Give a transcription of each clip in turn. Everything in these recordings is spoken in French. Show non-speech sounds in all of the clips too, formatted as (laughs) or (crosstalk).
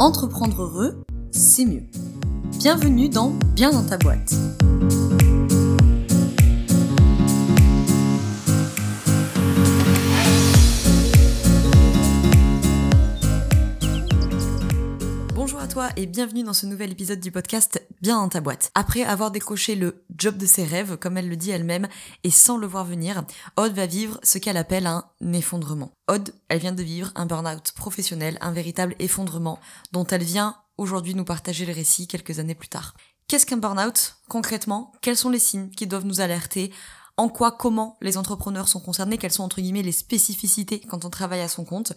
Entreprendre heureux, c'est mieux. Bienvenue dans Bien dans ta boîte. Bonjour à toi et bienvenue dans ce nouvel épisode du podcast Dans ta boîte. Après avoir décroché le job de ses rêves, comme elle le dit elle-même, et sans le voir venir, Aude va vivre ce qu'elle appelle un effondrement. Aude, elle vient de vivre un burn-out professionnel, un véritable effondrement, dont elle vient aujourd'hui nous partager le récit quelques années plus tard. Qu'est-ce qu'un burn-out? Concrètement, quels sont les signes qui doivent nous alerter en quoi, comment les entrepreneurs sont concernés, quelles sont entre guillemets les spécificités quand on travaille à son compte.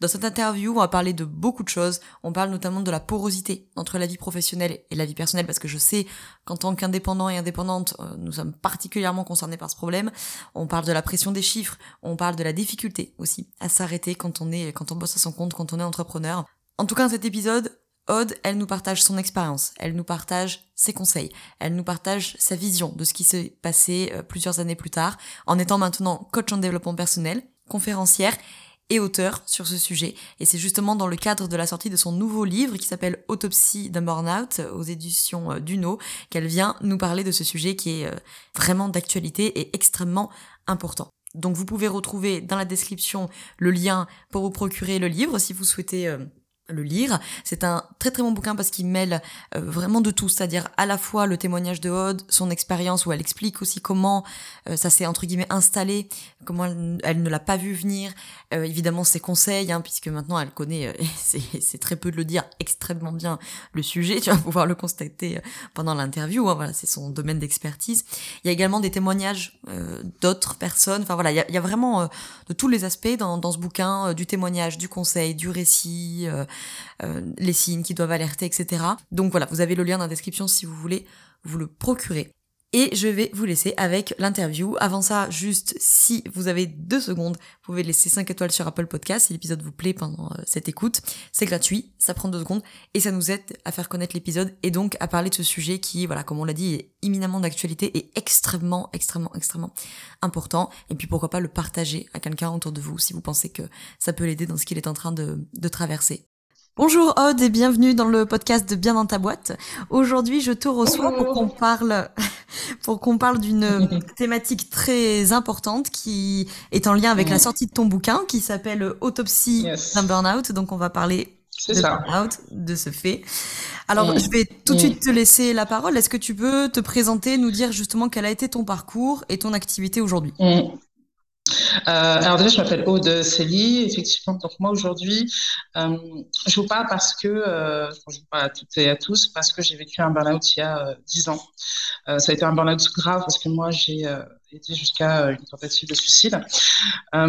Dans cette interview, on va parler de beaucoup de choses. On parle notamment de la porosité entre la vie professionnelle et la vie personnelle parce que je sais qu'en tant qu'indépendant et indépendante, euh, nous sommes particulièrement concernés par ce problème. On parle de la pression des chiffres, on parle de la difficulté aussi à s'arrêter quand on est quand on bosse à son compte, quand on est entrepreneur. En tout cas, cet épisode, Aude, elle nous partage son expérience, elle nous partage ses conseils, elle nous partage sa vision de ce qui s'est passé euh, plusieurs années plus tard, en étant maintenant coach en développement personnel, conférencière et auteur sur ce sujet. Et c'est justement dans le cadre de la sortie de son nouveau livre qui s'appelle Autopsie d'un burn-out aux éditions euh, Duno qu'elle vient nous parler de ce sujet qui est euh, vraiment d'actualité et extrêmement important. Donc vous pouvez retrouver dans la description le lien pour vous procurer le livre si vous souhaitez le lire. C'est un très très bon bouquin parce qu'il mêle euh, vraiment de tout, c'est-à-dire à la fois le témoignage de Aude, son expérience où elle explique aussi comment euh, ça s'est entre guillemets installé, comment elle, ne l'a pas vu venir, euh, évidemment ses conseils, hein, puisque maintenant elle connaît, (laughs) c'est très peu de le dire, extrêmement bien le sujet, (laughs) tu vas pouvoir le constater pendant l'interview, hein, voilà, c'est son domaine d'expertise. Il y a également des témoignages d'autres personnes, enfin voilà, il y a, vraiment de tous les aspects dans, dans ce bouquin, du témoignage, du conseil, du récit, euh, les signes qui doivent alerter, etc. Donc voilà, vous avez le lien dans la description si vous voulez vous le procurer. Et je vais vous laisser avec l'interview. Avant ça, juste si vous avez deux secondes, vous pouvez laisser 5 étoiles sur Apple Podcast si l'épisode vous plaît pendant euh, cette écoute. C'est gratuit, ça prend deux secondes et ça nous aide à faire connaître l'épisode et donc à parler de ce sujet qui, voilà, comme on l'a dit, est imminemment d'actualité et extrêmement, extrêmement, extrêmement important. Et puis pourquoi pas le partager à quelqu'un autour de vous si vous pensez que ça peut l'aider dans ce qu'il est en train de, de traverser. Bonjour Aude et bienvenue dans le podcast de Bien dans ta boîte. Aujourd'hui, je te reçois pour qu'on parle (laughs) pour qu'on parle d'une (laughs) thématique très importante qui est en lien avec la sortie de ton bouquin qui s'appelle Autopsie d'un burn-out. Donc on va parler de burn-out, de ce fait. Alors, je vais tout de suite te laisser la parole. Est-ce que tu peux te présenter, nous dire justement quel a été ton parcours et ton activité aujourd'hui? Euh, alors déjà, je m'appelle Aude Célie, effectivement. Donc moi aujourd'hui, euh, je vous parle parce que, euh, je vous parle à toutes et à tous, parce que j'ai vécu un burn-out il y a dix ans. ça a été un burn-out grave parce que moi j'ai été jusqu'à une tentative de suicide.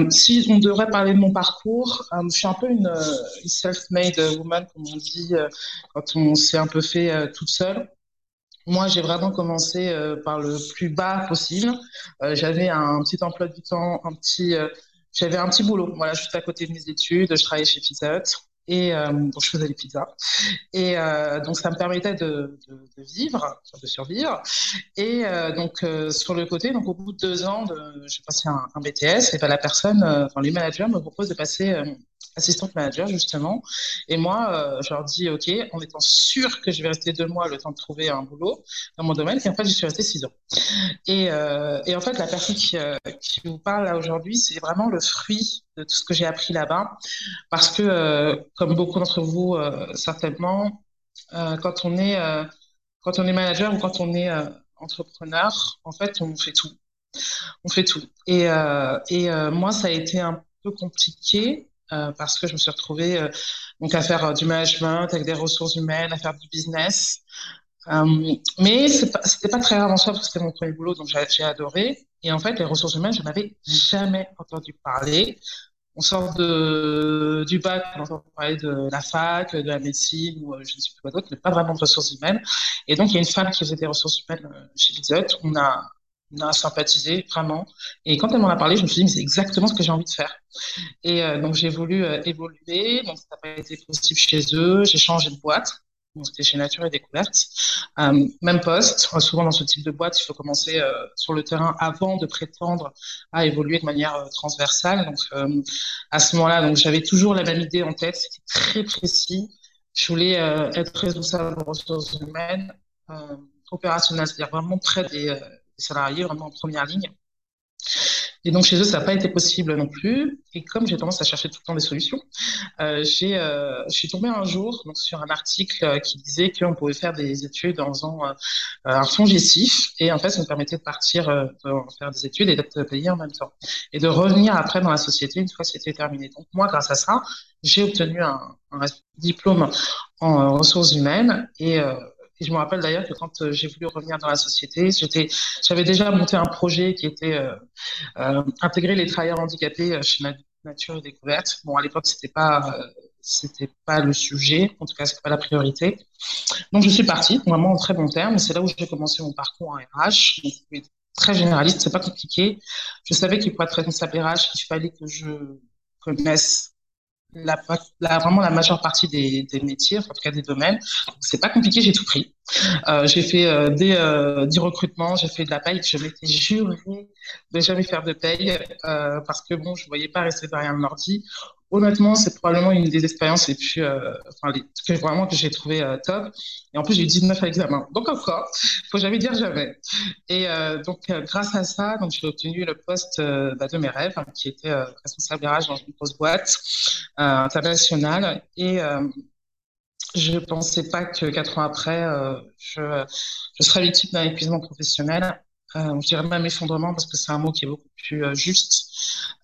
si on devrait parler de mon parcours, je suis un peu une, une self-made woman, comme on dit, quand on s'est un peu fait toute seule. Moi, j'ai vraiment commencé euh, par le plus bas possible. Euh, j'avais un petit emploi du temps, un petit, euh, j'avais un petit boulot, voilà, juste à côté de mes études. Je travaillais chez Pizza Hut et je faisais les pizzas. Et donc ça me permettait de vivre, de survivre. Et donc sur le côté, donc au bout de deux ans, j'ai passé un, un, BTS et ben, la personne, enfin les managers me proposent de passer assistante manager justement. Et moi, euh, je leur dis OK, en étant sûr que je vais rester deux mois le temps de trouver un boulot dans mon domaine. Et en fait, je suis restée six ans. Et, euh, et en fait, la personne qui, euh, qui vous parle là aujourd'hui, c'est vraiment le fruit de tout ce que j'ai appris là-bas. Parce que, euh, comme beaucoup d'entre vous, euh, certainement, quand on est quand on est manager ou quand on est entrepreneur, en fait, on fait tout. On fait tout. Et, et moi, ça a été un peu compliqué euh, parce que je me suis retrouvée euh, donc à faire euh, du management avec des ressources humaines, à faire du business. mais c'était pas, pas très rare en soi parce que c'était mon premier boulot, donc j'ai adoré. Et en fait, les ressources humaines, je n'avais jamais entendu parler. On sort de, du bac, on entend parler de la fac, de la médecine ou je ne sais plus quoi d'autre, mais pas vraiment de ressources humaines. Et donc, il y a une femme qui faisait des ressources humaines chez Bizot. On a a sympathisé vraiment. Et quand elle m'en a parlé, je me suis dit, mais c'est exactement ce que j'ai envie de faire. Et euh, donc, j'ai voulu euh, évoluer. Donc, ça n'a pas été possible chez eux. J'ai changé de boîte. Donc, c'était chez Nature et Découverte. Euh, même poste. Souvent, dans ce type de boîte, il faut commencer sur le terrain avant de prétendre à évoluer de manière transversale. Donc, à ce moment-là, donc, j'avais toujours la même idée en tête. C'était très précis Je voulais être responsable des ressources humaines, opérationnelle, c'est-à-dire vraiment près des salariés, vraiment en première ligne. Et donc chez eux, ça n'a pas été possible non plus. Et comme j'ai tendance à chercher tout le temps des solutions, euh, j'ai, euh, je suis tombée un jour donc, sur un article euh, qui disait qu'on pouvait faire des études en faisant un fonds gestif. Et en fait, ça me permettait de partir de faire des études et d'être payé en même temps. Et de revenir après dans la société une fois que c'était terminé. Donc moi, grâce à ça, j'ai obtenu un, un diplôme en ressources humaines et je me rappelle d'ailleurs que quand euh, j'ai voulu revenir dans la société, j'avais déjà monté un projet qui était euh, euh, intégrer les travailleurs handicapés chez Nature et Découverte. Bon, à l'époque, c'était pas, pas le sujet, en tout cas, c'était pas la priorité. Donc, je suis partie, vraiment en très bon terme. C'est là où j'ai commencé mon parcours en RH. Donc, très généraliste, c'est pas compliqué. Je savais qu'il pour être responsable RH, il fallait que je connaisse la, vraiment la majeure partie des, des métiers, en tout cas des domaines. C'est pas compliqué, j'ai tout pris. Euh, j'ai fait euh, des, euh, du recrutement, j'ai fait de la paye. Je m'étais juré de jamais faire de paye euh, parce que bon, je voyais pas rester derrière un ordi honnêtement, c'est probablement une des expériences les plus, euh, enfin, les, que vraiment que j'ai trouvé euh, top. Et en plus, j'ai eu 19 à l'examen. Donc encore, faut jamais dire jamais. Et euh, donc, grâce à ça, donc j'ai obtenu le poste bah, de mes rêves, hein, qui était responsable RH dans une grosse boîte internationale. Et je pensais pas que quatre ans après, je, je serais victime d'un épuisement professionnel euh, je dirais même effondrement parce que c'est un mot qui est beaucoup plus euh, juste.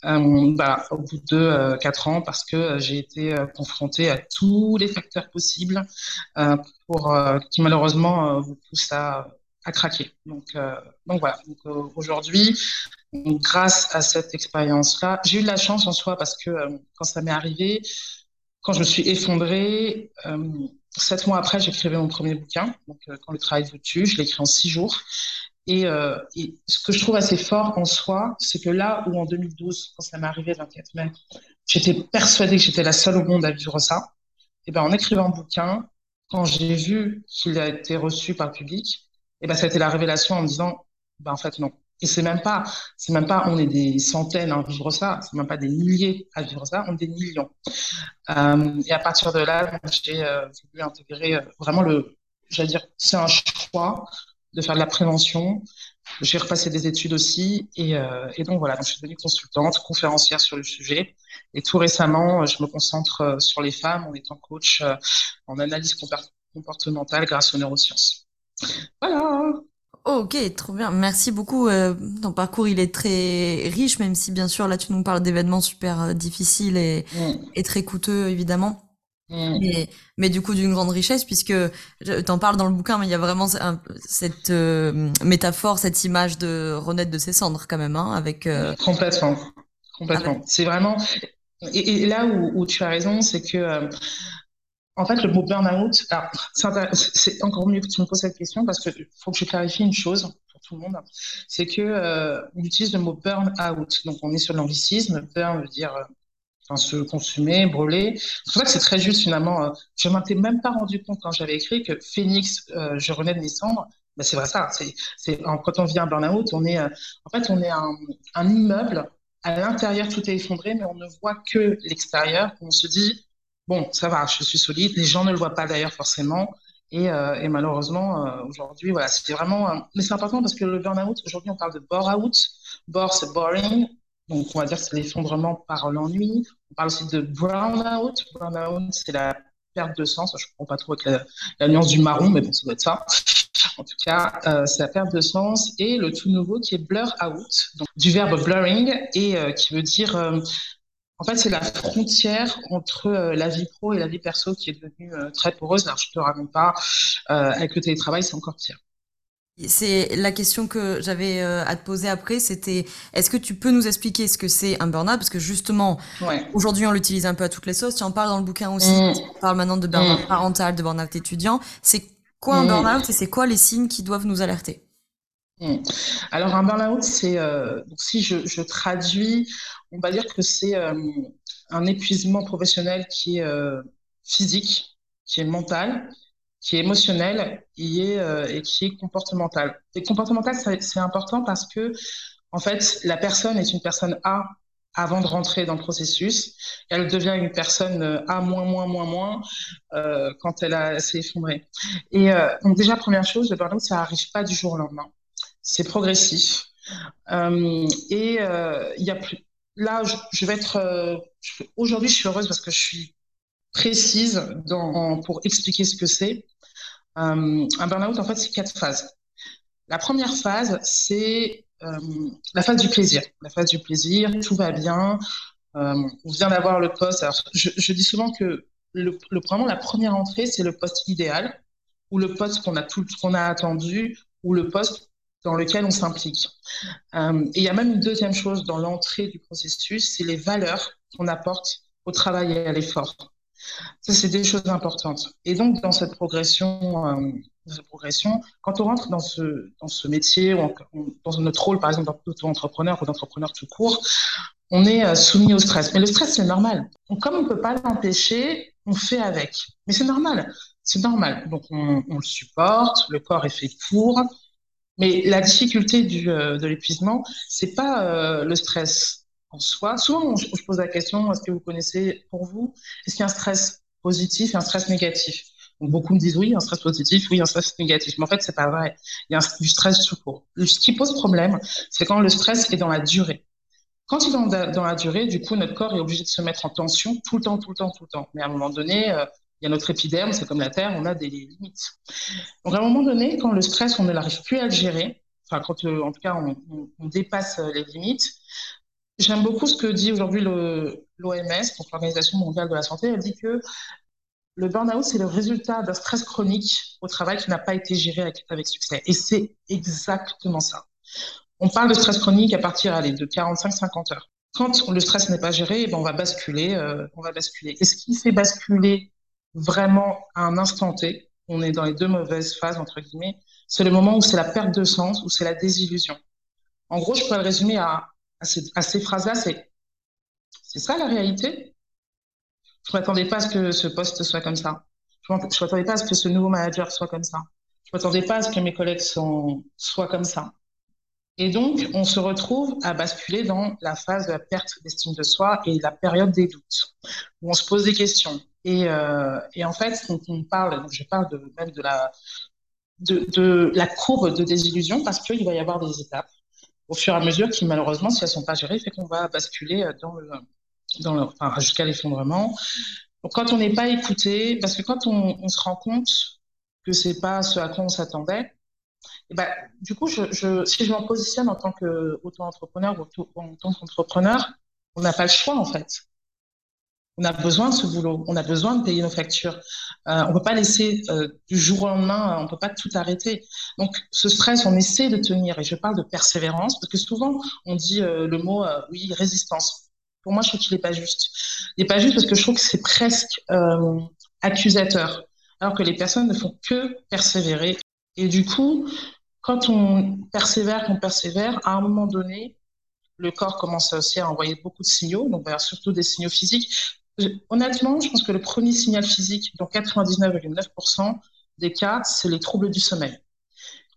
Euh, bah, au bout de euh, quatre ans, parce que j'ai été confrontée à tous les facteurs possibles pour qui malheureusement vous poussent à, à craquer. Donc, donc voilà. Donc, aujourd'hui, grâce à cette expérience-là, j'ai eu de la chance en soi parce que quand ça m'est arrivé, quand je me suis effondrée, sept mois après, j'écrivais mon premier bouquin. Donc, quand le travail vous tue, je l'ai écrit en six jours. Et, euh, et, ce que je trouve assez fort en soi, c'est que là où en 2012, quand ça m'est arrivé le 24 mai, j'étais persuadée que j'étais la seule au monde à vivre ça, et ben en écrivant un bouquin, quand j'ai vu qu'il a été reçu par le public, et ben ça a été la révélation en me disant, ben en fait non. Et c'est même pas, c'est même pas, on est des centaines à vivre ça, c'est même pas des milliers à vivre ça, on est des millions. Euh, et à partir de là, j'ai euh, voulu intégrer vraiment le, j'allais dire, c'est un choix de faire de la prévention. J'ai repassé des études aussi et, euh, et donc voilà, donc je suis devenue consultante, conférencière sur le sujet. Et tout récemment, je me concentre euh, sur les femmes en étant coach euh, en analyse comportementale grâce aux neurosciences. Voilà. Ok, trop bien. Merci beaucoup. Euh, ton parcours, il est très riche, même si bien sûr là tu nous parles d'événements super euh, difficiles et, mmh. et très coûteux, évidemment. Mmh. Mais, mais, du coup d'une grande richesse puisque t'en parles dans le bouquin mais il y a vraiment un, cette euh, métaphore cette image de renaître de ses cendres quand même hein, avec euh... complètement. Complètement. avec... c'est vraiment et, et là où, où, tu as raison c'est que euh, en fait le mot burn-out c'est encore mieux que tu me poses cette question parce que faut que je clarifie une chose pour tout le monde c'est que euh, on utilise le mot burn-out. Donc on est sur l'anglicisme. Burn veut dire enfin, se consumer, brûler. C'est pour ça que c'est très juste finalement. Euh, je m'étais même pas rendu compte quand j'avais écrit que Phoenix, euh, je renais de mes cendres. Ben, c'est vrai ça. C'est, c'est quand on vient à burn-out, on est, euh, en fait, on est un, immeuble. À l'intérieur, tout est effondré, mais on ne voit que l'extérieur. On se dit, bon, ça va, je suis solide. Les gens ne le voient pas d'ailleurs forcément. Et, euh, malheureusement, aujourd'hui, voilà, c'était vraiment. Mais c'est important parce que le burn-out, aujourd'hui, on parle de bore-out. Bore, c'est boring. Donc, on va dire que c'est l'effondrement par l'ennui. On parle aussi de brownout. Brownout, c'est la perte de sens. Je ne comprends pas trop avec la, la, nuance du marron, mais bon, ça doit être ça. En tout cas, euh, c'est la perte de sens. Et le tout nouveau qui est blur out, du verbe blurring, et euh, qui veut dire. Euh, en fait, c'est la frontière entre la vie pro et la vie perso qui est devenue très poreuse. Alors, je ne te raconte pas, avec le télétravail, c'est encore pire. C'est la question que j'avais euh, à te poser après, c'était est-ce que tu peux nous expliquer ce que c'est un burn-out? Parce que justement, ouais. aujourd'hui on l'utilise un peu à toutes les sauces, tu en parles dans le bouquin aussi, mmh. tu parles maintenant de burn-out mmh. parental, de burn-out étudiant. C'est quoi un mmh. burn-out et c'est quoi les signes qui doivent nous alerter? Mmh. Alors un burn-out, c'est, euh, si je, je, traduis, on va dire que c'est euh, un épuisement professionnel qui est euh, physique, qui est mental, qui est émotionnel euh, et qui est comportemental. Et comportemental, c'est important parce que, en fait, la personne est une personne A avant de rentrer dans le processus. Elle devient une personne A moins, moins, moins, moins euh, quand elle s'est effondrée. Et euh, donc déjà, première chose, le burn-out, ça n'arrive pas du jour au lendemain. C'est progressif. Euh, et il y a plus... Là, je, vais être... Aujourd'hui, je suis heureuse parce que je suis précise dans, pour expliquer ce que c'est. Un burn-out, en fait, c'est quatre phases. La première phase, c'est euh, la phase du plaisir. La phase du plaisir, tout va bien. Euh, on vient d'avoir le poste. Alors, je, dis souvent que le, vraiment la première entrée, c'est le poste idéal ou le poste qu'on a tout a attendu ou le poste dans lequel on s'implique. Euh, et il y a même une deuxième chose dans l'entrée du processus, c'est les valeurs qu'on apporte au travail et à l'effort. Ça, c'est des choses importantes. Et donc, dans cette progression, euh, cette progression quand on rentre dans ce, dans ce métier, ou dans notre rôle, par exemple, d'auto-entrepreneur ou d'entrepreneur tout court, on est euh, soumis au stress. Mais le stress, c'est normal. Donc, comme on ne peut pas l'empêcher, on fait avec. Mais c'est normal. C'est normal. Donc, on, le supporte, le corps est fait pour. Mais la difficulté du, euh, de l'épuisement, c'est pas le stress soi. Souvent, je, pose la question, est-ce que vous connaissez pour vous, est-ce qu'il y a un stress positif et un stress négatif? Beaucoup me disent oui, un stress positif, oui, un stress négatif. Mais en fait, c'est pas vrai. Il y a du stress tout court. Ce qui pose problème, c'est quand le stress est dans la durée. Quand il est dans, la durée, du coup, notre corps est obligé de se mettre en tension tout le temps, tout le temps, tout le temps. Mais à un moment donné, euh, il y a notre épiderme, c'est comme la Terre, on a des limites. Donc, à un moment donné, quand le stress, on ne l'arrive plus à gérer, enfin, quand, euh, en tout cas, on, on dépasse les limites, J'aime beaucoup ce que dit aujourd'hui l'OMS, l'Organisation mondiale de la santé. Elle dit que le burn-out, c'est le résultat d'un stress chronique au travail qui n'a pas été géré avec, succès. Et c'est exactement ça. On parle de stress chronique à partir de 45-50 heures. Quand le stress n'est pas géré, eh ben on va basculer. Euh, on va basculer. Et ce qui fait basculer vraiment à un instant T, on est dans les deux mauvaises phases, entre guillemets, c'est le moment où c'est la perte de sens, où c'est la désillusion. En gros, je pourrais le résumer à à, ces, phrases-là, c'est c'est ça la réalité? Je ne m'attendais pas à ce que ce poste soit comme ça. Je ne m'attendais pas à ce que ce nouveau manager soit comme ça. Je ne m'attendais pas à ce que mes collègues soient comme ça. Et donc, on se retrouve à basculer dans la phase de la perte d'estime de soi et la période des doutes, où on se pose des questions. Et, euh, et en fait, on parle, je parle même de la, de, de la courbe de désillusion parce qu'il va y avoir des étapes au fur et à mesure qui, malheureusement, si elles sont pas gérées, fait qu'on va basculer euh, dans le, dans le, enfin, jusqu'à l'effondrement. Donc, quand on n'est pas écouté, parce que quand on, se rend compte que c'est pas ce à quoi on s'attendait, et eh ben, du coup, si je m'en positionne en tant qu'auto-entrepreneur ou en tant qu'entrepreneur, on n'a pas le choix, en fait. On a besoin de ce boulot, on a besoin de payer nos factures. Euh, on peut pas laisser euh, du jour au lendemain, on peut pas tout arrêter. Donc ce stress, on essaie de tenir. Et je parle de persévérance parce que souvent on dit euh, le mot euh, oui résistance. Pour moi, je trouve qu'il n'est pas juste. Il n'est pas juste parce que je trouve que c'est presque euh, accusateur, alors que les personnes ne font que persévérer. Et du coup, quand on persévère, qu'on persévère, à un moment donné, le corps commence aussi à envoyer beaucoup de signaux, donc surtout des signaux physiques. Honnêtement, je pense que le premier signal physique, dans 99,9% des cas, c'est les troubles du sommeil.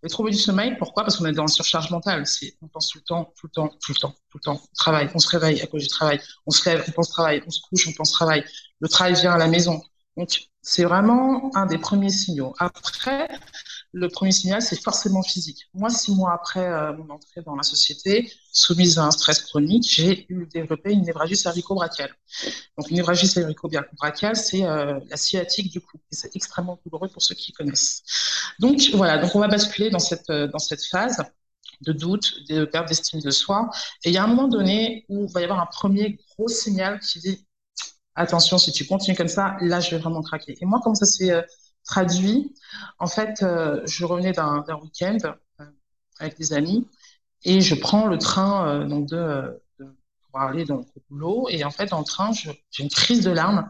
Les troubles du sommeil, pourquoi? Parce qu'on est dans une surcharge mentale. On pense tout le temps, tout le temps, tout le temps, tout le temps. On travaille, on se réveille à cause du travail. On se lève, on pense travail. On se couche, on pense travail. Le travail vient à la maison. Donc, c'est vraiment un des premiers signaux. Après, le premier signal, c'est forcément physique. Moi, six mois après euh, mon entrée dans la société, soumise à un stress chronique, j'ai eu développé une névralgie cervico-brachiale. Donc, une névralgie cervico-brachiale, c'est euh, la sciatique du cou. Et c'est extrêmement douloureux pour ceux qui connaissent. Donc, voilà. Donc, on va basculer dans cette, euh, dans cette phase de doute, de perte d'estime de soi. Et il y a un moment donné où il va y avoir un premier gros signal qui dit attention, si tu continues comme ça, là, je vais vraiment craquer. Et moi, comment ça s'est traduit En fait, euh, je revenais d'un week-end euh, avec des amis et je prends le train donc de, pour aller dans le boulot. Et en fait, dans le train, j'ai une crise de larmes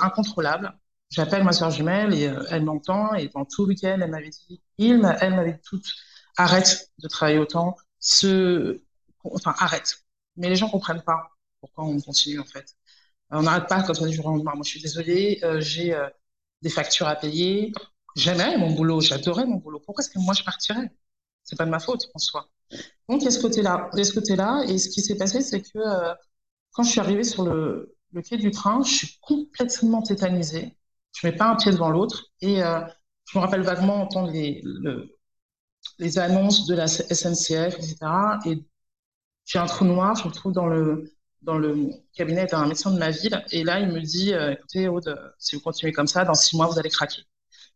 incontrôlable. J'appelle ma soeur jumelle et elle m'entend. Et dans tout le week-end, elle m'avait dit, elle m'avait toute, arrête de travailler autant, ce, enfin, arrête. Mais les gens comprennent pas pourquoi on continue, en fait. On n'arrête pas quand on est jour Moi, je suis désolée, euh, j'ai euh, des factures à payer. J'aimais mon boulot, j'adorais mon boulot. Pourquoi est-ce que moi je partirais? C'est pas de ma faute en soi. Donc il y a ce côté-là, il ce côté-là. Et ce qui s'est passé, c'est que euh, quand je suis arrivée sur le, le quai du train, je suis complètement tétanisée. Je mets pas un pied devant l'autre. Et euh, je me rappelle vaguement entendre les, les annonces de la SNCF, etc. Et j'ai un trou noir, je me trouve dans le, dans le cabinet d'un médecin de ma ville. Et là, il me dit, euh, écoutez, Aude, si vous continuez comme ça, dans six mois, vous allez craquer.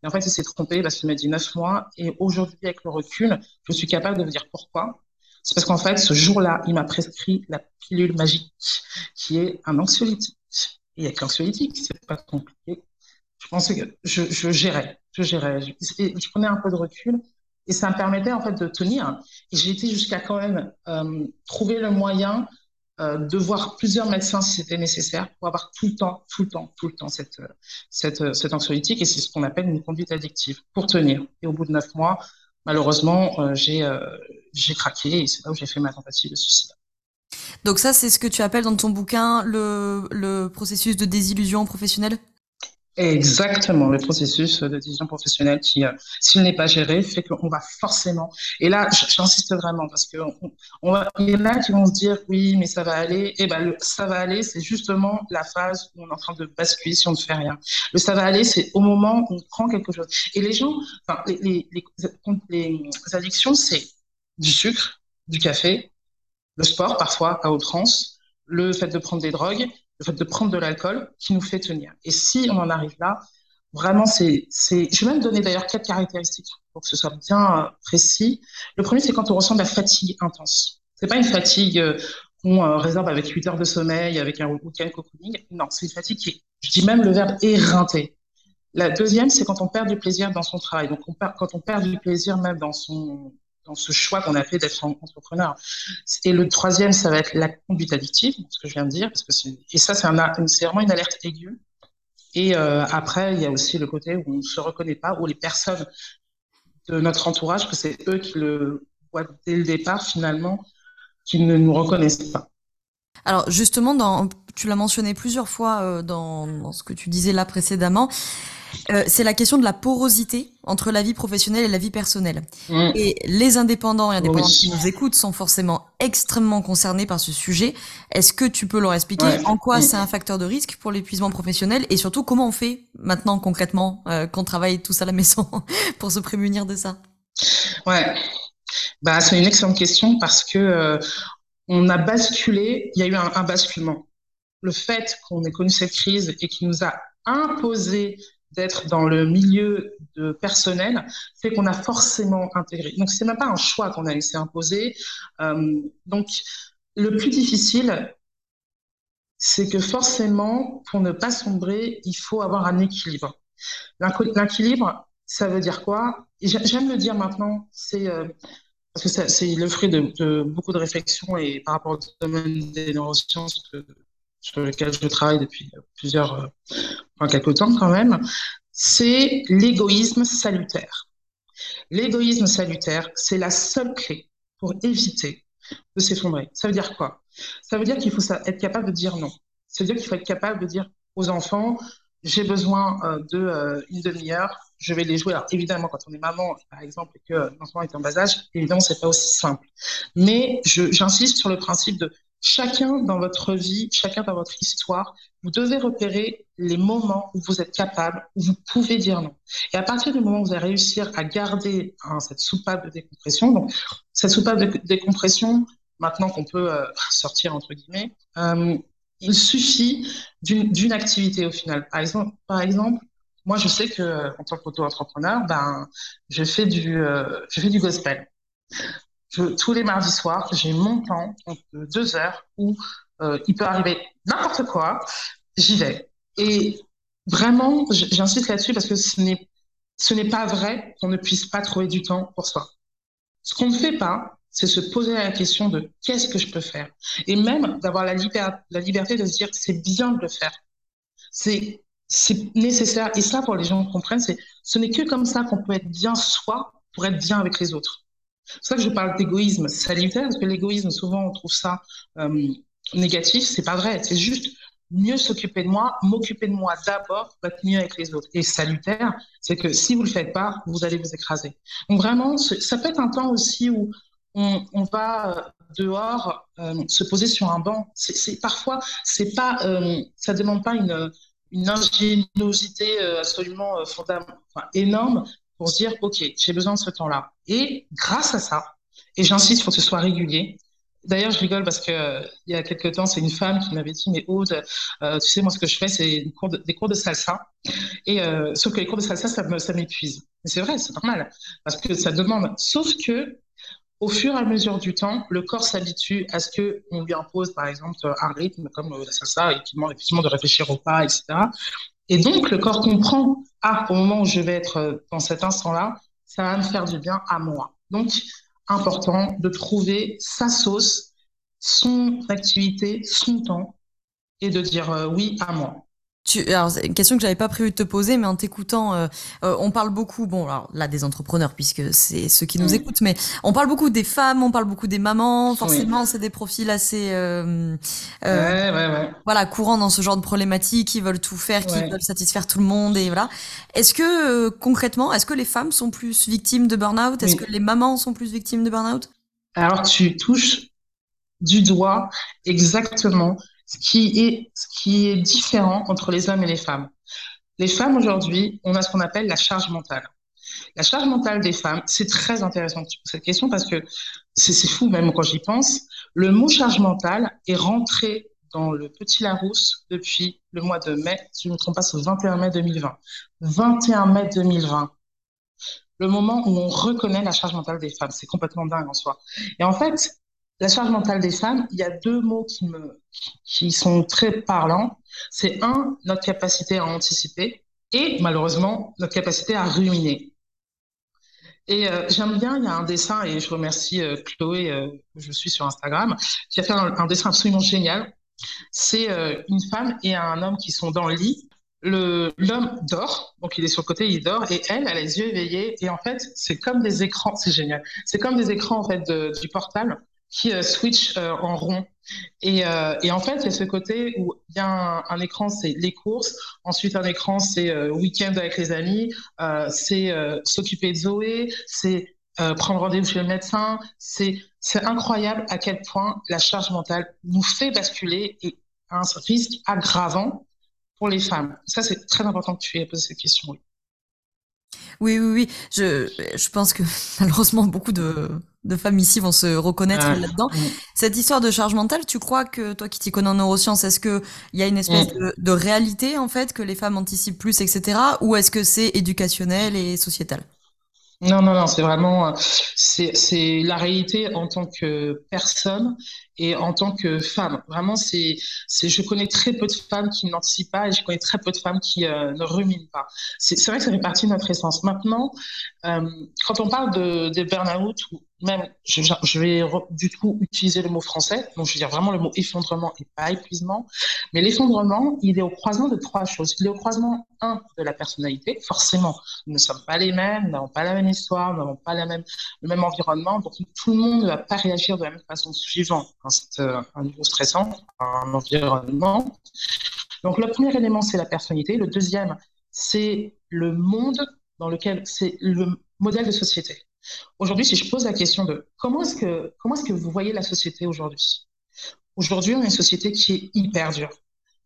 Et en fait, il s'est trompé parce qu'il m'a dit neuf mois. Et aujourd'hui, avec le recul, je suis capable de vous dire pourquoi. C'est parce qu'en fait, ce jour-là, il m'a prescrit la pilule magique, qui est un anxiolytique. Et avec l'anxiolytique, c'est pas compliqué. Je pensais que je, gérais, je gérais. Je, je prenais un peu de recul et ça me permettait en fait de tenir. Et j'ai été jusqu'à quand même euh, trouver le moyen de voir plusieurs médecins si c'était nécessaire pour avoir tout le temps, tout le temps, tout le temps cette, cette, cette anxiolytique. Et c'est ce qu'on appelle une conduite addictive pour tenir. Et au bout de neuf mois, malheureusement, euh, j'ai euh, j'ai craqué et c'est là où j'ai fait ma tentative de suicide. Donc ça, c'est ce que tu appelles dans ton bouquin le, le processus de désillusion professionnelle? Exactement, le processus de décision professionnelle qui, euh, s'il n'est pas géré, fait qu'on va forcément. Et là, j'insiste vraiment parce que il y en a qui vont se dire oui, mais ça va aller. Et eh ben, le ça va aller, c'est justement la phase où on est en train de basculer si on ne fait rien. Le ça va aller, c'est au moment où on prend quelque chose. Et les gens, enfin, les, les addictions, c'est du sucre, du café, le sport parfois à outrance, le fait de prendre des drogues le fait de prendre de l'alcool qui nous fait tenir. Et si on en arrive là, vraiment, c'est, je vais même donner d'ailleurs quatre caractéristiques pour que ce soit bien euh, précis. Le premier, c'est quand on ressent de la fatigue intense. C'est pas une fatigue euh, qu'on euh, réserve avec 8 heures de sommeil, avec un week-end cocooning. Non, c'est une fatigue qui est, je dis même le verbe éreinté. La deuxième, c'est quand on perd du plaisir dans son travail. Donc, on perd, quand on perd du plaisir même dans son, dans ce choix qu'on a fait d'être entrepreneur. Et le troisième, ça va être la conduite addictive, ce que je viens de dire, parce que et ça, c'est, vraiment une alerte aiguë. Et euh, après, il y a aussi le côté où on ne se reconnaît pas, où les personnes de notre entourage, que c'est eux qui le voient dès le départ, finalement, qui ne nous reconnaissent pas. Alors justement, tu l'as mentionné plusieurs fois euh, dans, ce que tu disais là précédemment, euh, c'est la question de la porosité entre la vie professionnelle et la vie personnelle. Mm. Et les indépendants et indépendantes qui nous écoutent sont forcément extrêmement concernés par ce sujet. Est-ce que tu peux leur expliquer en quoi mm. c'est un facteur de risque pour l'épuisement professionnel et surtout comment on fait maintenant concrètement euh, qu'on travaille tous à la maison (laughs) pour se prémunir de ça? Ouais, bah c'est une excellente question parce que euh, on a basculé, il y a eu un, un basculement. Le fait qu'on ait connu cette crise et qui nous a imposé d'être dans le milieu de personnel fait qu'on a forcément intégré. Donc c'est même pas un choix qu'on a laissé imposer. Euh, donc le plus difficile, c'est que forcément, pour ne pas sombrer, il faut avoir un équilibre. L'équilibre, ça veut dire quoi? J'aime le dire maintenant, c'est euh, parce que c'est le fruit de, beaucoup de réflexions et par rapport au domaine des neurosciences que sur lequel je travaille depuis plusieurs, euh, enfin, quelques temps quand même, c'est l'égoïsme salutaire. L'égoïsme salutaire, c'est la seule clé pour éviter de s'effondrer. Ça veut dire quoi? Ça veut dire qu'il faut être capable de dire non. Ça veut dire qu'il faut être capable de dire aux enfants, j'ai besoin euh, de euh, une demi-heure, je vais les jouer. Alors évidemment, quand on est maman, par exemple, et que l'enfant est en bas âge, évidemment, c'est pas aussi simple. Mais j'insiste sur le principe de chacun dans votre vie, chacun dans votre histoire, vous devez repérer les moments où vous êtes capable, où vous pouvez dire non. Et à partir du moment où vous allez réussir à garder hein, cette soupape de décompression, donc cette soupape de décompression, maintenant qu'on peut euh, (laughs) sortir entre guillemets, euh, il suffit d'une activité au final. Par exemple, par exemple, moi je sais que en tant qu'auto-entrepreneur, ben je euh, je fais du gospel tous les mardis soirs, j'ai mon temps de deux heures où euh, il peut arriver n'importe quoi, j'y vais. Et vraiment, j'insiste là-dessus parce que ce n'est pas vrai qu'on ne puisse pas trouver du temps pour soi. Ce qu'on ne fait pas, c'est se poser la question de qu'est-ce que je peux faire et même d'avoir la, la liberté de se dire c'est bien de le faire. C'est nécessaire et ça pour les gens comprennent, c'est ce n'est que comme ça qu'on peut être bien soi pour être bien avec les autres. C'est pour ça que je parle d'égoïsme salutaire, parce que l'égoïsme, souvent, on trouve ça euh, négatif. C'est pas vrai. C'est juste mieux s'occuper de moi, m'occuper de moi d'abord pour être mieux avec les autres. Et salutaire, c'est que si vous le faites pas, vous allez vous écraser. Donc vraiment, ça peut être un temps aussi où on, va dehors se poser sur un banc. C'est parfois, c'est pas, ça demande pas une, une ingéniosité absolument enfin, énorme pour se dire, OK, j'ai besoin de ce temps-là. Et grâce à ça, et j'insiste, faut que ce soit régulier. D'ailleurs, je rigole parce que euh, il y a quelques temps, c'est une femme qui m'avait dit, mais Aude, euh, tu sais, moi, ce que je fais, c'est des cours de salsa. Et euh, sauf que les cours de salsa, ça, me, ça m'épuise. Mais c'est vrai, c'est normal, parce que ça demande. Sauf que au fur et à mesure du temps, le corps s'habitue à ce que on lui impose, par exemple, un rythme comme la salsa et qui demande effectivement de réfléchir au pas, etc. Et donc, le corps comprend, ah, au moment où je vais être euh, dans cet instant-là, ça va me faire du bien à moi. Donc, important de trouver sa sauce, son activité, son temps, et de dire euh, oui à moi. Tu, alors, c'est une question que j'avais pas prévu de te poser, mais en t'écoutant, euh, euh, on parle beaucoup, bon, alors là, des entrepreneurs, puisque c'est ceux qui nous mm. écoutent, mais on parle beaucoup des femmes, on parle beaucoup des mamans, forcément, c'est des profils assez, euh, euh, ouais, ouais, ouais. voilà, courants dans ce genre de problématiques, qui veulent tout faire, qui veulent satisfaire tout le monde, et voilà. Est-ce que, concrètement, est-ce que les femmes sont plus victimes de burn-out? Est-ce que les mamans sont plus victimes de burn-out? Alors, tu touches du doigt exactement ce qui est, différent entre les hommes et les femmes. Les femmes aujourd'hui, on a ce qu'on appelle la charge mentale. La charge mentale des femmes, c'est très intéressant cette question parce que c'est fou même quand j'y pense. Le mot charge mentale est rentré dans le Petit Larousse depuis le mois de mai, si je ne me trompe pas, c'est le 21 mai 2020. 21 mai 2020. Le moment où on reconnaît la charge mentale des femmes, c'est complètement dingue en soi. Et en fait, la charge mentale des femmes, il y a deux mots qui, me, qui sont très parlants. C'est un, notre capacité à anticiper et malheureusement notre capacité à ruminer. Et euh, j'aime bien, il y a un dessin, et je remercie euh, Chloé, euh, je suis sur Instagram, qui a fait un, dessin absolument génial. C'est une femme et un homme qui sont dans le lit. L'homme dort, donc il est sur le côté, il dort, et elle, elle a les yeux éveillés. Et en fait, c'est comme des écrans, c'est génial. C'est comme des écrans en fait du portable qui euh, switch euh, en rond. Et, euh, et, en fait, il y a ce côté où il y a un, écran, c'est les courses. Ensuite, un écran, c'est week-end avec les amis. c'est s'occuper de Zoé. C'est prendre rendez-vous chez le médecin. C'est incroyable à quel point la charge mentale nous fait basculer et un risque aggravant pour les femmes. Ça, c'est très important que tu aies posé cette question. Oui. Oui, oui, oui. Je, je pense que (laughs) malheureusement beaucoup de, de femmes ici vont se reconnaître là-dedans. Cette histoire de charge mentale, tu crois que toi qui t'y connais en neurosciences, est-ce que il y a une espèce de, de, réalité en fait que les femmes anticipent plus, etc., ou est-ce que c'est éducationnel et sociétal? Non, non, non, c'est vraiment, c'est la réalité en tant que personne et en tant que femme. Vraiment, c'est, c'est, je connais très peu de femmes qui n'anticipent pas et je connais très peu de femmes qui euh, ne ruminent pas. C'est vrai que ça fait partie de notre essence. Maintenant, euh, quand on parle de, de burn-out ou même, je, vais du coup utiliser le mot français, donc je veux dire vraiment le mot effondrement et pas épuisement, mais l'effondrement, il est au croisement de trois choses. Il est au croisement, un, de la personnalité, forcément, nous ne sommes pas les mêmes, nous n'avons pas la même histoire, nous n'avons pas le même environnement, donc tout le monde ne va pas réagir de la même façon suivant euh, un niveau stressant, un environnement. Donc le premier élément, c'est la personnalité. Le deuxième, c'est le monde dans lequel c'est le modèle de société. Aujourd'hui, si je pose la question de comment est-ce que comment est-ce que vous voyez la société aujourd'hui? Aujourd'hui, on a une société qui est hyper dure.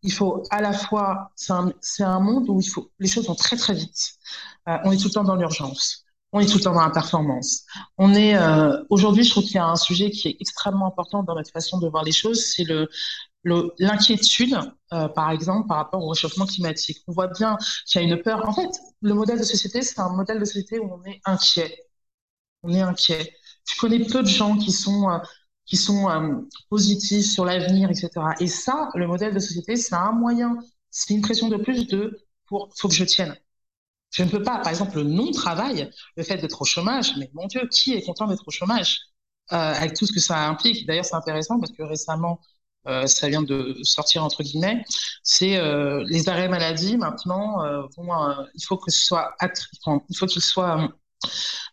Il faut à la fois, c'est un, un, monde où il faut, les choses vont très très vite. Euh, on est tout le temps dans l'urgence on est tout le temps dans la performance. On est euh, aujourd'hui, je trouve qu'il y a un sujet qui est extrêmement important dans notre façon de voir les choses, c'est le l'inquiétude, euh, par exemple, par rapport au réchauffement climatique. On voit bien qu'il y a une peur. En fait, le modèle de société, c'est un modèle de société où on est inquiet. On est inquiet. Je connais peu de gens qui sont euh, qui sont euh, positifs sur l'avenir, etc. Et ça, le modèle de société, c'est un moyen, c'est une pression de plus de pour faut que je tienne. Je ne peux pas, par exemple, le non-travail, le fait d'être au chômage, mais mon Dieu, qui est content d'être au chômage euh, avec tout ce que ça implique D'ailleurs, c'est intéressant parce que récemment, ça vient de sortir entre guillemets, c'est les arrêts maladie maintenant il faut que ce soit il faut qu'ils soient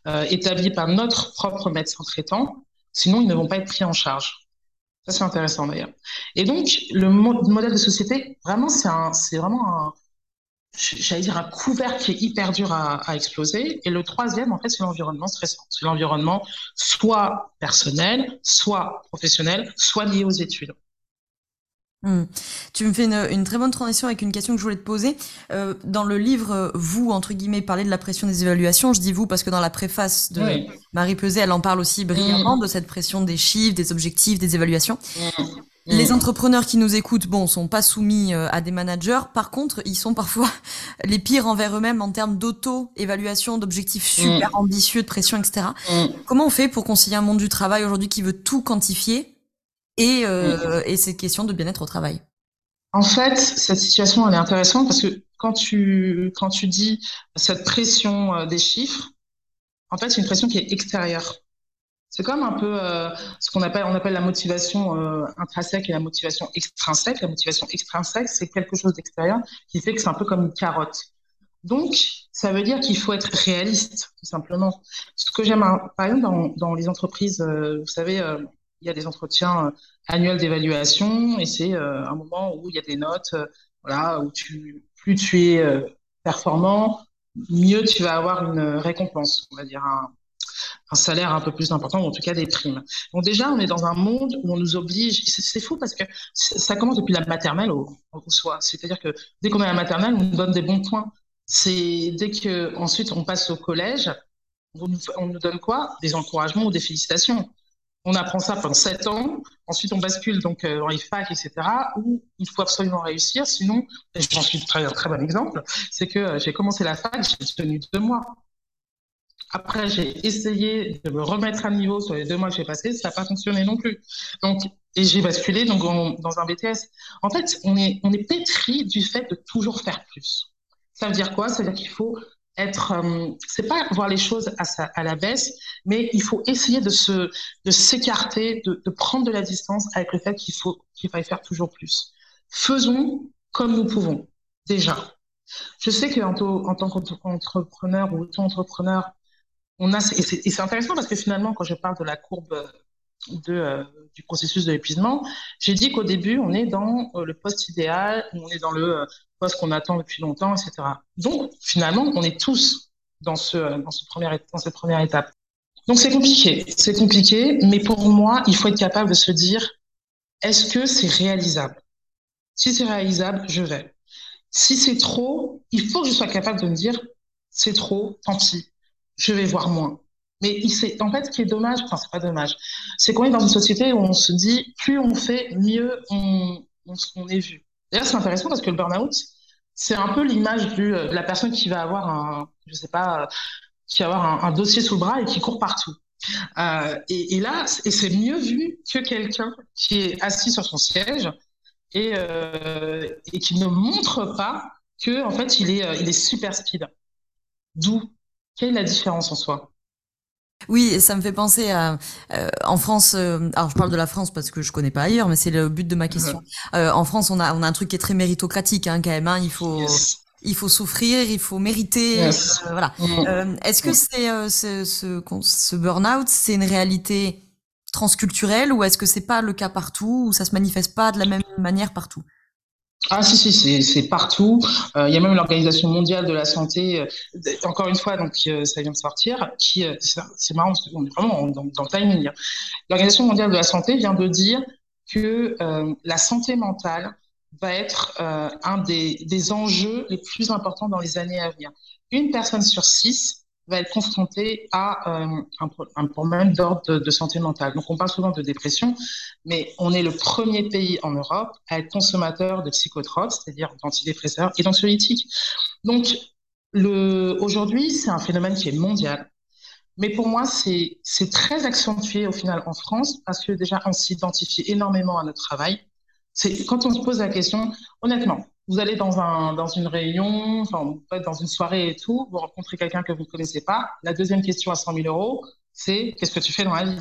euh, établis par notre propre médecin traitant, sinon ils ne vont pas être pris en charge. Ça c'est intéressant d'ailleurs. Et donc le, mo modèle de société, vraiment c'est vraiment un j'allais dire, un couvert qui est hyper dur à exploser. Et le troisième, en fait, c'est l'environnement stressant. C'est l'environnement soit personnel, soit professionnel, soit lié aux études. Hmm. Tu me fais une, une, très bonne transition avec une question que je voulais te poser. Euh, dans le livre, vous, entre guillemets, parlez de la pression des évaluations. Je dis vous parce que dans la préface de oui. Marie Peset, elle en parle aussi brillamment mmh. de cette pression des chiffres, des objectifs, des évaluations. Mmh. Les entrepreneurs qui nous écoutent, bon, sont pas soumis euh, à des managers. Par contre, ils sont parfois (laughs) les pires envers eux-mêmes en termes d'auto-évaluation, d'objectifs super ambitieux, de pression, etc. Comment on fait pour concilier un monde du travail aujourd'hui qui veut tout quantifier et, euh, et cette question de bien-être au travail En fait, cette situation, elle est intéressante parce que quand tu, quand tu dis cette pression euh, des chiffres, en fait, c'est une pression qui est extérieure. C'est comme un peu euh, ce qu'on appelle, on appelle la motivation euh, intrinsèque et la motivation extrinsèque. La motivation extrinsèque, c'est quelque chose d'extérieur qui fait que c'est un peu comme une carotte. Donc, ça veut dire qu'il faut être réaliste, tout simplement. Ce que j'aime, par exemple, dans, dans les entreprises, euh, vous savez, euh, il y a des entretiens euh, annuels d'évaluation et c'est euh, un moment où il y a des notes, euh, voilà, plus tu es performant, mieux tu vas avoir une récompense, on va dire un, salaire un peu plus important, ou en tout cas des primes. Donc déjà, on est dans un monde où on nous oblige, c'est fou parce que ça commence depuis la maternelle au, au soi. C'est-à-dire que dès qu'on est à la maternelle, on nous donne des bons points. C'est dès que ensuite on passe au collège, on nous donne quoi? Des encouragements ou des félicitations. On apprend ça pendant sept ans. Ensuite, on bascule donc euh, dans les facs, etc. Où il faut absolument réussir. Sinon, et j'en suis très, un très bon exemple, c'est que euh, j'ai commencé la fac, j'ai tenu deux mois. Après, j'ai essayé de me remettre à niveau sur les deux mois que j'ai passés, ça n'a pas fonctionné non plus. Donc, et j'ai basculé donc dans un BTS. En fait, on est, on est pétri du fait de toujours faire plus. Ça veut dire quoi? Ça veut dire qu'il faut être, euh, c'est pas voir les choses à, la baisse, mais il faut essayer de se, de s'écarter, de, de, prendre de la distance avec le fait qu'il faut, qu'il faille faire toujours plus. Faisons comme nous pouvons, déjà. Je sais qu'en en tant qu'entrepreneur ou auto-entrepreneur, on a, et c'est intéressant parce que finalement, quand je parle de la courbe de, euh, du processus de l'épuisement, j'ai dit qu'au début, on est dans euh, le poste idéal, on est dans le euh, poste qu'on attend depuis longtemps, etc. Donc, finalement, on est tous dans, ce, dans, cette première étape. Donc, c'est compliqué. C'est compliqué, mais pour moi, il faut être capable de se dire, est-ce que c'est réalisable? Si c'est réalisable, je vais. Si c'est trop, il faut que je sois capable de me dire, c'est trop, tant pis, je vais voir moins. Mais il en fait, ce qui est dommage, enfin, c'est pas dommage, c'est qu'on est dans une société où on se dit, plus on fait, mieux on, on est vu. D'ailleurs, c'est intéressant parce que le burn-out, c'est un peu l'image de la personne qui va avoir un, je sais pas, qui va avoir un, dossier sous le bras et qui court partout. Euh, et, et, là, c'est mieux vu que quelqu'un qui est assis sur son siège et, euh, et qui ne montre pas que en fait il est, il est super speed. D'où? Quelle est la différence en soi? Oui, ça me fait penser à euh, en France. Euh, alors je parle de la France parce que je connais pas ailleurs, mais c'est le but de ma question. Euh, en France, on a on a un truc qui est très méritocratique hein, quand même. Hein, il faut yes. il faut souffrir, il faut mériter. Yes. voilà. Mm. Est-ce que c'est ce ce, ce burn-out, c'est une réalité transculturelle ou est-ce que c'est pas le cas partout ou ça se manifeste pas de la même manière partout? Ah si si c'est partout. Euh, il y a même l'organisation mondiale de la santé. Euh, encore une fois donc euh, ça vient de sortir. Qui c'est marrant parce qu'on est vraiment dans, dans le timing. Hein. L'organisation mondiale de la santé vient de dire que la santé mentale va être un des, des enjeux les plus importants dans les années à venir. Une personne sur six va être confronté à euh, un, problème d'ordre de, de, santé mentale. Donc, on parle souvent de dépression, mais on est le premier pays en Europe à être consommateur de psychotropes, c'est-à-dire d'antidépresseurs et d'anxiolytiques. Donc, aujourd'hui, c'est un phénomène qui est mondial. Mais pour moi, c'est très accentué au final en France parce que déjà, on s'identifie énormément à notre travail. Quand on se pose la question, honnêtement, vous allez dans, un, dans une réunion, enfin, dans une soirée et tout, vous rencontrez quelqu'un que vous ne connaissez pas. La deuxième question à 100 000 euros, c'est qu'est-ce que tu fais dans la vie?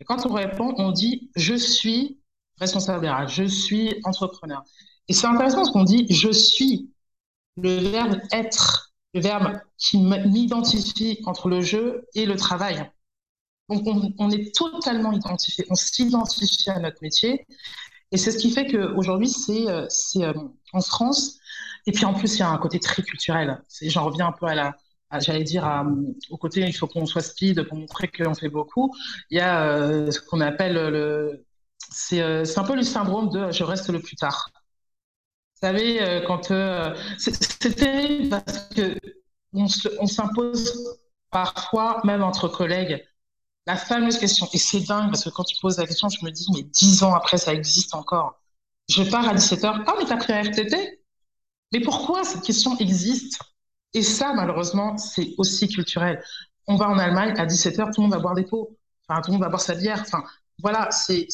Et quand on répond, on dit je suis responsable RH, je suis entrepreneur. Et c'est intéressant parce qu'on dit je suis, le verbe être, le verbe qui m'identifie entre le jeu et le travail. Donc on, on est totalement identifié, on s'identifie à notre métier Et c'est ce qui fait qu'aujourd'hui, c'est c'est en France, et puis en plus, il y a un côté très culturel. J'en reviens un peu à la, j'allais dire, au côté, il faut qu'on soit speed pour montrer qu'on fait beaucoup. Il y a ce qu'on appelle le. C'est un peu le syndrome de je reste le plus tard. Vous savez, quand. c'est terrible parce que on s'impose parfois, même entre collègues, la fameuse question. Et c'est dingue parce que quand tu poses la question, je me dis, mais dix ans après, ça existe encore. Je pars à 17h. Ah, mais t'as pris un RTT Mais pourquoi cette question existe? Et ça, malheureusement, c'est aussi culturel. On va en Allemagne, à 17h, tout le monde va boire des pots. Enfin, tout le monde va boire sa bière. Enfin, voilà, c'est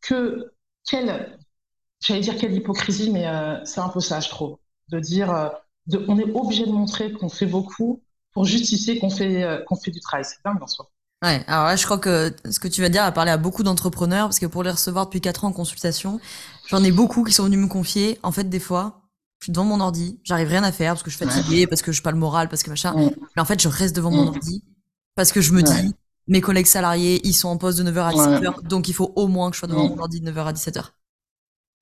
que. Quelle. J'allais dire quelle hypocrisie, mais euh, c'est un peu ça, je trouve. De dire. Euh, de, on est obligé de montrer qu'on fait beaucoup pour justifier qu'on fait, euh, qu'on fait du travail. C'est dingue en soi. Ouais, alors là, je crois que ce que tu vas dire a parlé à beaucoup d'entrepreneurs, parce que pour les recevoir depuis 4 ans en consultation, j'en ai beaucoup qui sont venus me confier. En fait, des fois, je suis devant mon ordi, j'arrive rien à faire parce que je suis fatiguée, parce que je suis pas le moral, parce que machin. Mais en fait, je reste devant mon ordi parce que je me dis, mes collègues salariés, ils sont en poste de 9h à 17h, donc il faut au moins que je sois devant mon ordi de 9h à 17h.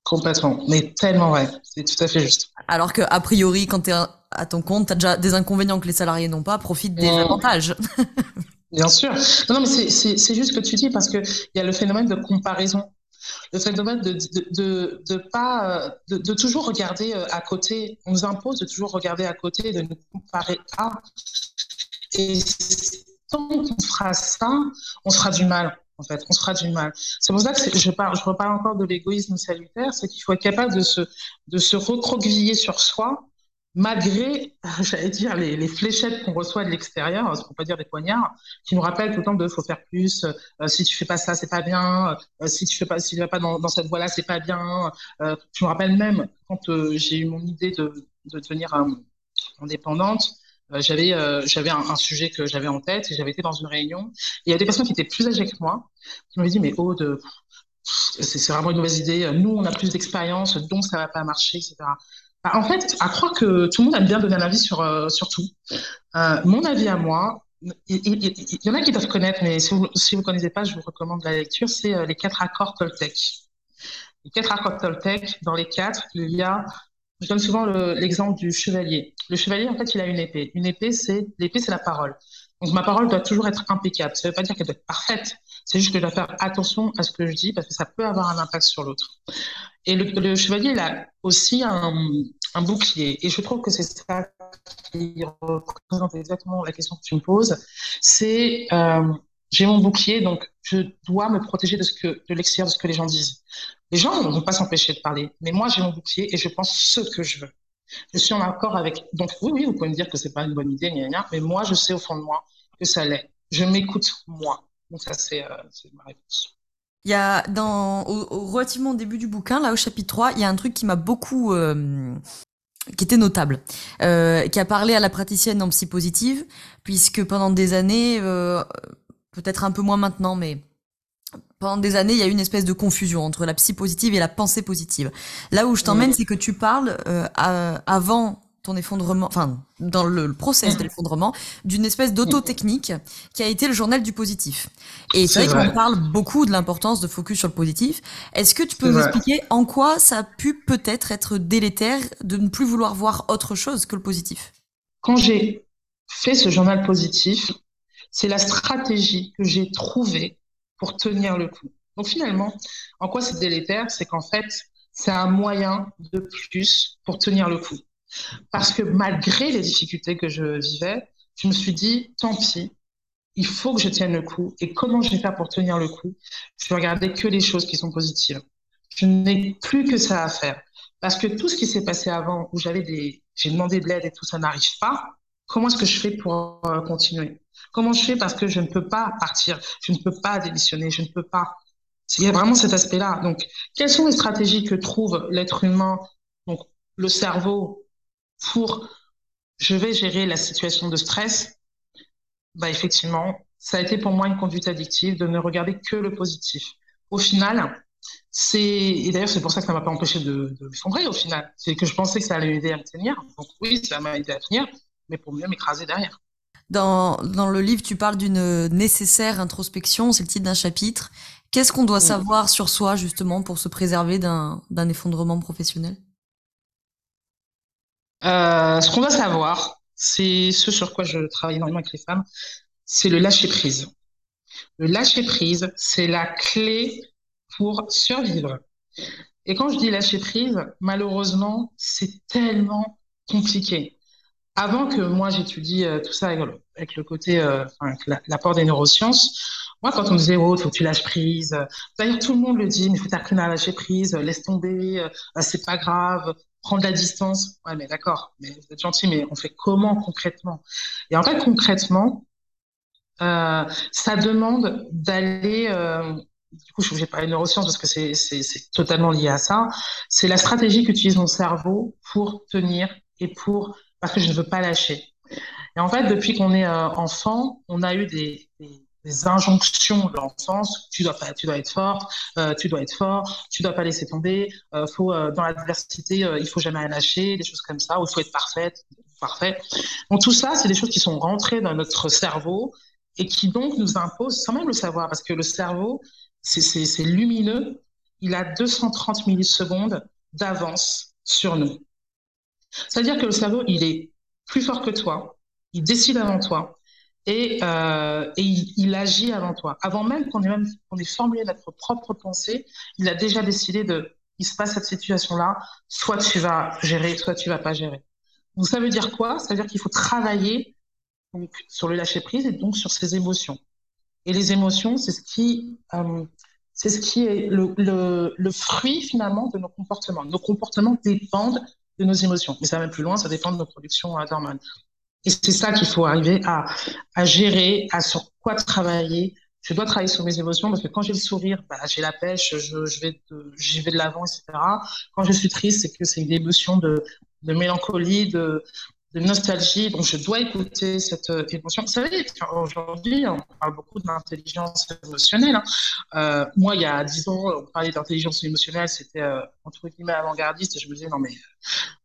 Complètement, mais tellement vrai, c'est tout à fait juste. Alors que a priori, quand tu es à ton compte, tu as déjà des inconvénients que les salariés n'ont pas, profite des avantages. (laughs) Bien sûr. Non, mais c'est juste ce que tu dis parce qu'il y a le phénomène de comparaison. Le phénomène de de, de, pas, de, de, toujours regarder euh, à côté. On nous impose de toujours regarder à côté, de nous comparer à. Et tant qu'on fera ça, on sera du mal. En fait, on sera du mal. C'est pour ça que je, parle, je reparle encore de l'égoïsme salutaire, c'est qu'il faut être capable de se, de se recroqueviller sur soi malgré, (laughs) j'allais dire, les, fléchettes qu'on reçoit de l'extérieur, ce qu'on peut dire des poignards, qui nous rappellent tout le temps de faut faire plus, euh, si tu fais pas ça, c'est pas bien, euh, si tu fais vas pas dans, cette voie-là, c'est pas bien. Euh, je me rappelle même quand euh, j'ai eu mon idée de, de devenir indépendante, j'avais j'avais un, sujet que j'avais en tête et j'avais été dans une réunion. Il y a des personnes qui étaient plus âgées que moi qui m'avaient dit mais Aude, c'est vraiment une mauvaise idée. Nous, on a plus d'expérience, donc ça va pas marcher, etc. Bah, en fait, à croire que tout le monde aime bien donner un avis sur, euh, sur tout. Euh, mon avis à moi, il, y en a qui doivent connaître, mais si vous ne connaissez pas, je vous recommande la lecture, c'est euh, les quatre accords Toltec. Les quatre accords Toltec, dans les quatre, il y a, je donne souvent l'exemple du chevalier. Le chevalier, en fait, il a une épée. Une épée, c'est l'épée, c'est la parole. Donc ma parole doit toujours être impeccable. Ça ne veut pas dire qu'elle doit être parfaite. C'est juste que je dois faire attention à ce que je dis parce que ça peut avoir un impact sur l'autre. Et le, chevalier, il a aussi un, bouclier. Et je trouve que c'est ça qui représente exactement la question que tu me poses. C'est euh, j'ai mon bouclier, donc je dois me protéger de de l'extérieur, de ce que les gens disent. Les gens ne vont pas s'empêcher de parler, mais moi j'ai mon bouclier et je pense ce que je veux. Je suis en accord avec. Donc oui, oui, vous pouvez me dire que c'est pas une bonne idée, mais moi je sais au fond de moi que ça l'est. Je m'écoute moi. Donc ça c'est euh, ma réponse. Il y a dans au, relativement au début du bouquin, là au chapitre 3, il y a un truc qui m'a beaucoup euh, qui était notable, euh, qui a parlé à la praticienne en psy positive, puisque pendant des années, euh, peut-être un peu moins maintenant, mais pendant des années, il y a eu une espèce de confusion entre la psy positive et la pensée positive. Là où je t'emmène, c'est que tu parles euh, avant ton effondrement, enfin, dans le, process de l'effondrement, d'une espèce d'auto-technique qui a été le journal du positif. Et c'est vrai, qu'on parle beaucoup de l'importance de focus sur le positif. Est-ce que tu peux nous expliquer en quoi ça a pu peut-être être délétère de ne plus vouloir voir autre chose que le positif? Quand j'ai fait ce journal positif, c'est la stratégie que j'ai trouvée pour tenir le coup. Donc finalement, en quoi c'est délétère? C'est qu'en fait, c'est un moyen de plus pour tenir le coup. Parce que malgré les difficultés que je vivais, je me suis dit, tant pis, il faut que je tienne le coup. Et comment je vais faire pour tenir le coup? Je vais regarder que les choses qui sont positives. Je n'ai plus que ça à faire. Parce que tout ce qui s'est passé avant, où j'avais des, j'ai demandé de l'aide et tout, ça n'arrive pas. Comment est-ce que je fais pour euh, continuer? Comment je fais parce que je ne peux pas partir, je ne peux pas démissionner, je ne peux pas. Il y a vraiment cet aspect-là. Donc, quelles sont les stratégies que trouve l'être humain, donc le cerveau, pour je vais gérer la situation de stress, bah effectivement, ça a été pour moi une conduite addictive de ne regarder que le positif. Au final, c'est et d'ailleurs c'est pour ça que ça m'a pas empêché de, de m'effondrer au final. C'est que je pensais que ça allait m'aider à me tenir. Donc oui, ça m'a aidé à tenir, mais pour mieux m'écraser derrière. Dans, dans le livre, tu parles d'une nécessaire introspection, c'est le titre d'un chapitre Qu'est-ce qu'on doit savoir sur soi justement pour se préserver d'un effondrement professionnel? Euh, Ce qu'on doit savoir, c'est ce sur quoi je travaille énormément avec les femmes, c'est le lâcher prise. Le lâcher prise, c'est la clé pour survivre. Et quand je dis lâcher prise, malheureusement, c'est tellement compliqué. Avant que moi j'étudie euh, tout ça avec, le côté, euh, avec l'apport des neurosciences, moi quand on me disait oh faut que tu lâches prise, d'ailleurs tout le monde le dit, mais faut t'apprendre à lâcher prise, laisse tomber, c'est pas grave, prends de la distance. Ouais mais d'accord, mais vous êtes gentil, mais on fait comment concrètement? Et en fait concrètement, euh, ça demande d'aller euh, du coup, je vais parler de neurosciences parce que c'est totalement lié à ça. C'est la stratégie qu'utilise mon cerveau pour tenir et pour, parce que je ne veux pas lâcher. Et en fait, depuis qu'on est euh, enfant, on a eu des, des injonctions de l'enfance. Tu dois tu dois être fort, euh, tu dois être fort, tu dois pas laisser tomber. Euh, faut euh, dans l'adversité, il faut jamais lâcher, des choses comme ça. Ou faut être parfaite, parfait. Donc tout ça, c'est des choses qui sont rentrées dans notre cerveau et qui donc nous imposent, sans même le savoir, parce que le cerveau, c'est lumineux. Il a 230 millisecondes d'avance sur nous. C'est-à-dire que le cerveau, il est plus fort que toi, il décide avant toi et, euh, il, agit avant toi. Avant même qu'on ait, formulé notre propre pensée, il a déjà décidé de, il se passe cette situation-là, soit tu vas gérer, soit tu vas pas gérer. Donc ça veut dire quoi? Ça veut dire qu'il faut travailler donc, sur le lâcher prise et donc sur ses émotions. Et les émotions, c'est ce qui, euh, c'est ce qui est le, fruit finalement de nos comportements. Nos comportements dépendent de nos émotions. Mais ça va même plus loin, ça dépend de nos productions d'hormones. Et c'est ça qu'il faut arriver à, gérer, à sur quoi travailler. Je dois travailler sur mes émotions parce que quand j'ai le sourire, bah, j'ai la pêche, je, vais, j'y vais de l'avant, etc. Quand je suis triste, c'est que c'est une émotion de, de mélancolie, de, de nostalgie. Donc, je dois écouter cette euh, émotion. Vous savez, aujourd'hui, on parle beaucoup d'intelligence émotionnelle. Hein. Euh, moi, il y a dix ans, on parlait d'intelligence émotionnelle, c'était euh, entre guillemets avant-gardiste. Et je me disais, non, mais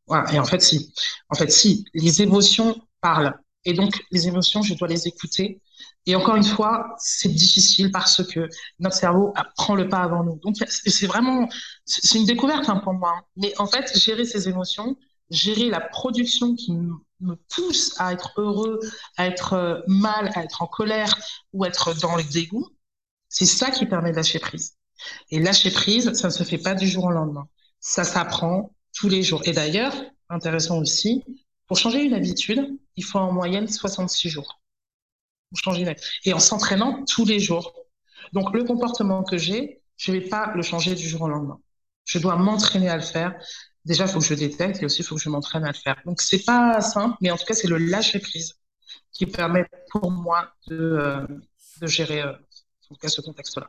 voilà. Et en fait, si. En fait, si. Les émotions parlent. Et donc, les émotions, je dois les écouter. Et encore une fois, c'est difficile parce que notre cerveau prend le pas avant nous. Donc, c'est vraiment, c'est une découverte hein, pour moi. Mais en fait, gérer ces émotions, gérer la production qui me pousse à être heureux, à être euh, mal, à être en colère ou être dans le dégoût, c'est ça qui permet de lâcher prise. Et lâcher prise, ça ne se fait pas du jour au lendemain. Ça s'apprend tous les jours. Et d'ailleurs, intéressant aussi, pour changer une habitude, il faut en moyenne 66 jours. Pour changer une Et en s'entraînant tous les jours. Donc le comportement que j'ai, je ne vais pas le changer du jour au lendemain. Je dois m'entraîner à le faire déjà, il faut que je détecte et aussi, il faut que je m'entraîne à le faire. Donc, c'est pas simple, mais en tout cas, c'est le lâcher prise qui permet pour moi de, euh, gérer euh, en tout cas, ce contexte-là.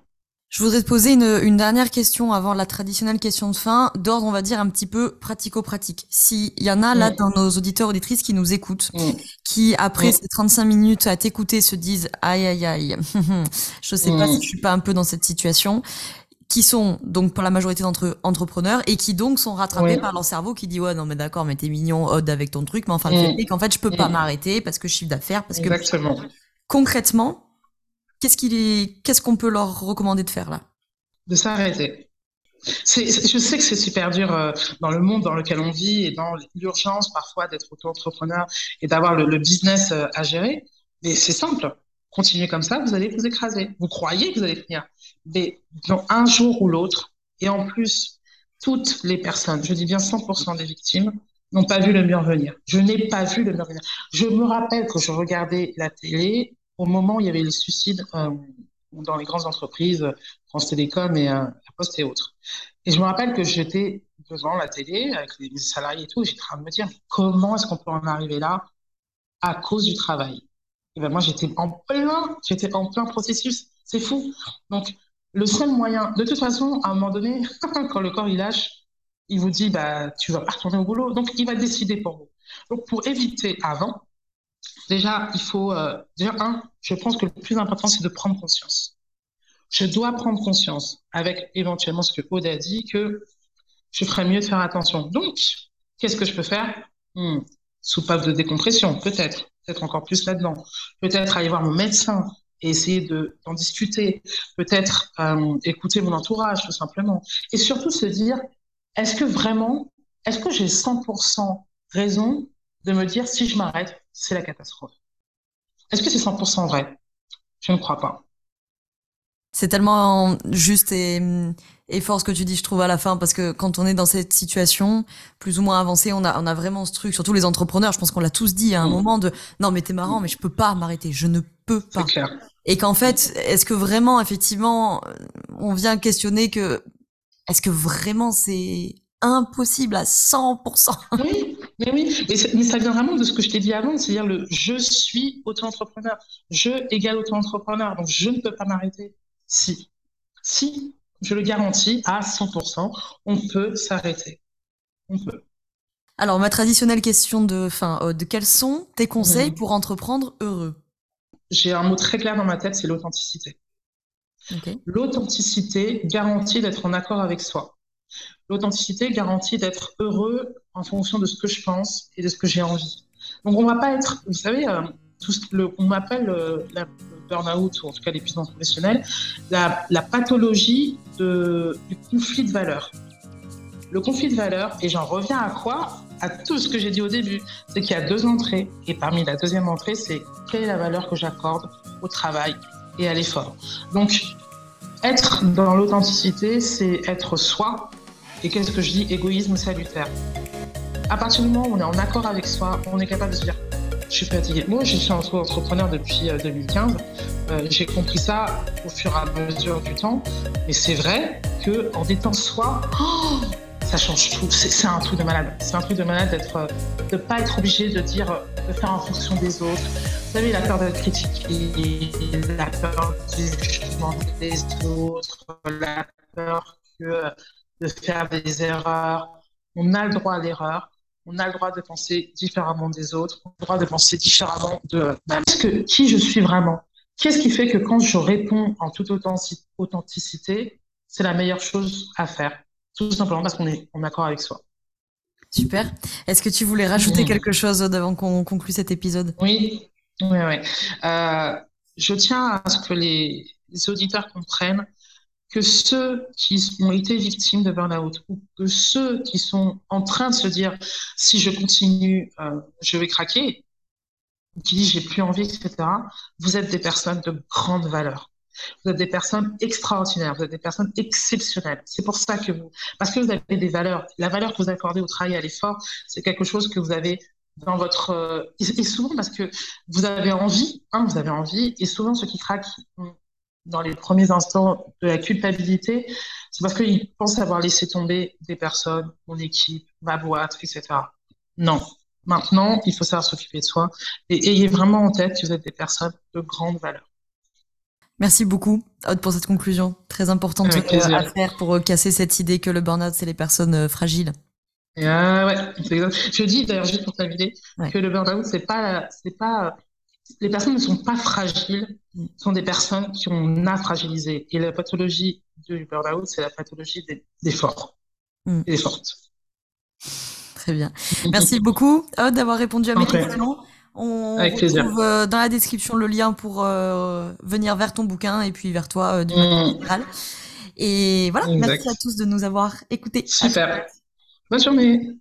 Je voudrais te poser une, une, dernière question avant la traditionnelle question de fin, d'ordre, on va dire, un petit peu pratico-pratique. S'il y en a là mm. dans nos auditeurs, auditrices qui nous écoutent, mm. qui après mm. ces 35 minutes à t'écouter se disent aïe aïe aïe, (laughs) je sais pas si je suis pas un peu dans cette situation, qui sont donc pour la majorité d'entre eux entrepreneurs et qui donc sont rattrapés par leur cerveau qui dit ouais non mais d'accord mais t'es mignon Odd avec ton truc mais enfin mmh. qu'en fait je peux pas m'arrêter parce que je chiffre d'affaires parce Exactement. que concrètement qu'est-ce qu'est-ce qu'on peut leur recommander de faire là? De s'arrêter. Je sais que c'est super dur euh, dans le monde dans lequel on vit et dans l'urgence parfois d'être auto-entrepreneur et d'avoir le, le, business euh, à gérer. Mais c'est simple. Continuez comme ça vous allez vous écraser. Vous croyez que vous allez finir. Mais dans un jour ou l'autre, et en plus, toutes les personnes, je dis bien 100% des victimes, n'ont pas vu le mur venir. Je n'ai pas vu le mur venir. Je me rappelle que je regardais la télé au moment où il y avait les suicides euh, dans les grandes entreprises, France Télécom et euh, La Poste et autres. Et je me rappelle que j'étais devant la télé avec les salariés et tout, j'étais en train de me dire comment est-ce qu'on peut en arriver là à cause du travail? Et ben moi j'étais en plein, j'étais en plein processus. C'est fou. Donc le seul moyen, de toute façon, à un moment donné, (laughs) quand le corps il lâche, il vous dit bah tu vas pas retourner au boulot, donc il va décider pour vous. Donc pour éviter avant, déjà il faut euh, un, je pense que le plus important c'est de prendre conscience. Je dois prendre conscience avec éventuellement ce que Aude a dit que je ferais mieux de faire attention. Donc qu'est-ce que je peux faire? Hmm, Soupape de décompression, peut-être, peut-être encore plus là-dedans. Peut-être aller voir mon médecin et essayer d'en discuter, peut-être euh, écouter mon entourage tout simplement, et surtout se dire, est-ce que vraiment, est-ce que j'ai 100% raison de me dire si je m'arrête, c'est la catastrophe Est-ce que c'est 100% vrai? Je ne crois pas. C'est tellement juste et, et, fort ce que tu dis, je trouve, à la fin, parce que quand on est dans cette situation, plus ou moins avancée, on a, on a vraiment ce truc, surtout les entrepreneurs, je pense qu'on l'a tous dit à un mm. moment de non, mais t'es marrant, mais je peux pas m'arrêter, je ne peux pas. Clair. Et qu'en fait, est-ce que vraiment, effectivement, on vient questionner que, est-ce que vraiment c'est impossible à 100% Oui, mais oui, mais, ça vient vraiment de ce que je t'ai dit avant, c'est-à-dire le je suis auto-entrepreneur, je égale auto-entrepreneur, donc je ne peux pas m'arrêter. Si, si, je le garantis à 100%, on peut s'arrêter. On peut. Alors, ma traditionnelle question de fin, de quels sont tes conseils pour entreprendre heureux? J'ai un mot très clair dans ma tête, c'est l'authenticité. L'authenticité garantit d'être en accord avec soi. L'authenticité garantit d'être heureux en fonction de ce que je pense et de ce que j'ai envie. Donc on va pas être, vous savez, euh, tout le, on m'appelle euh, la burn-out, ou en tout cas l'épuisement professionnel, la, la pathologie du conflit de valeurs. Le conflit de valeurs, et j'en reviens à quoi? À tout ce que j'ai dit au début, c'est qu'il y a deux entrées, et parmi la deuxième entrée, c'est quelle est la valeur que j'accorde au travail et à l'effort. Donc, être dans l'authenticité, c'est être soi, et qu'est-ce que je dis Égoïsme salutaire. À partir du moment où on est en accord avec soi, on est capable de se dire je suis fatiguée. Moi, je suis entrepreneur depuis 2015. Euh, euh, j'ai compris ça au fur et à mesure du temps. Mais c'est vrai qu'en étant soi, oh, ça change tout. C'est un truc de malade. C'est un truc de malade d'être, de pas être obligé de dire, de faire en fonction des autres. Vous savez, la peur d'être critiqué, la peur du jugement des autres, la peur de faire des erreurs. On a le droit à l'erreur on a le droit de penser différemment des autres, on a le droit de penser différemment de ce que, qui je suis vraiment. Qu'est-ce qui fait que quand je réponds en toute authenticité, c'est la meilleure chose à faire? Tout simplement parce qu'on est en accord avec soi. Super. Est-ce que tu voulais rajouter quelque chose avant qu'on conclue cet épisode? Oui, oui, oui. Euh, je tiens à ce que les auditeurs comprennent que ceux qui ont été victimes de burn-out ou que ceux qui sont en train de se dire si je continue, euh, je vais craquer, qui disent j'ai plus envie, etc., vous êtes des personnes de grande valeur. Vous êtes des personnes extraordinaires, vous êtes des personnes exceptionnelles. C'est pour ça que vous, parce que vous avez des valeurs. La valeur que vous accordez au travail à l'effort, c'est quelque chose que vous avez dans votre euh, et souvent parce que vous avez envie, hein, vous avez envie, et souvent ceux qui craquent dans les premiers instants de la culpabilité, c'est parce qu'ils pensent avoir laissé tomber des personnes, mon équipe, ma boîte, etc. Non. Maintenant, il faut savoir s'occuper de soi et ayez vraiment en tête que vous êtes des personnes de grande valeur. Merci beaucoup, Aude, pour cette conclusion très importante euh, à faire pour euh, casser cette idée que le burn-out, c'est les personnes euh, fragiles. Ah ouais, Je dis d'ailleurs juste pour t'inviter que le burn-out, c'est pas, c'est pas les personnes ne sont pas fragiles, sont des personnes qui ont a fragilisé. Et la pathologie du burn-out, c'est la pathologie des, forts mm. et des fortes. Très bien. Merci beaucoup, Aude, d'avoir répondu à mes questions. On Avec retrouve euh, dans la description le lien pour euh, venir vers ton bouquin et puis vers toi euh, du mmh. général. Et voilà, merci à tous de nous avoir écoutés. Super. Bonne journée.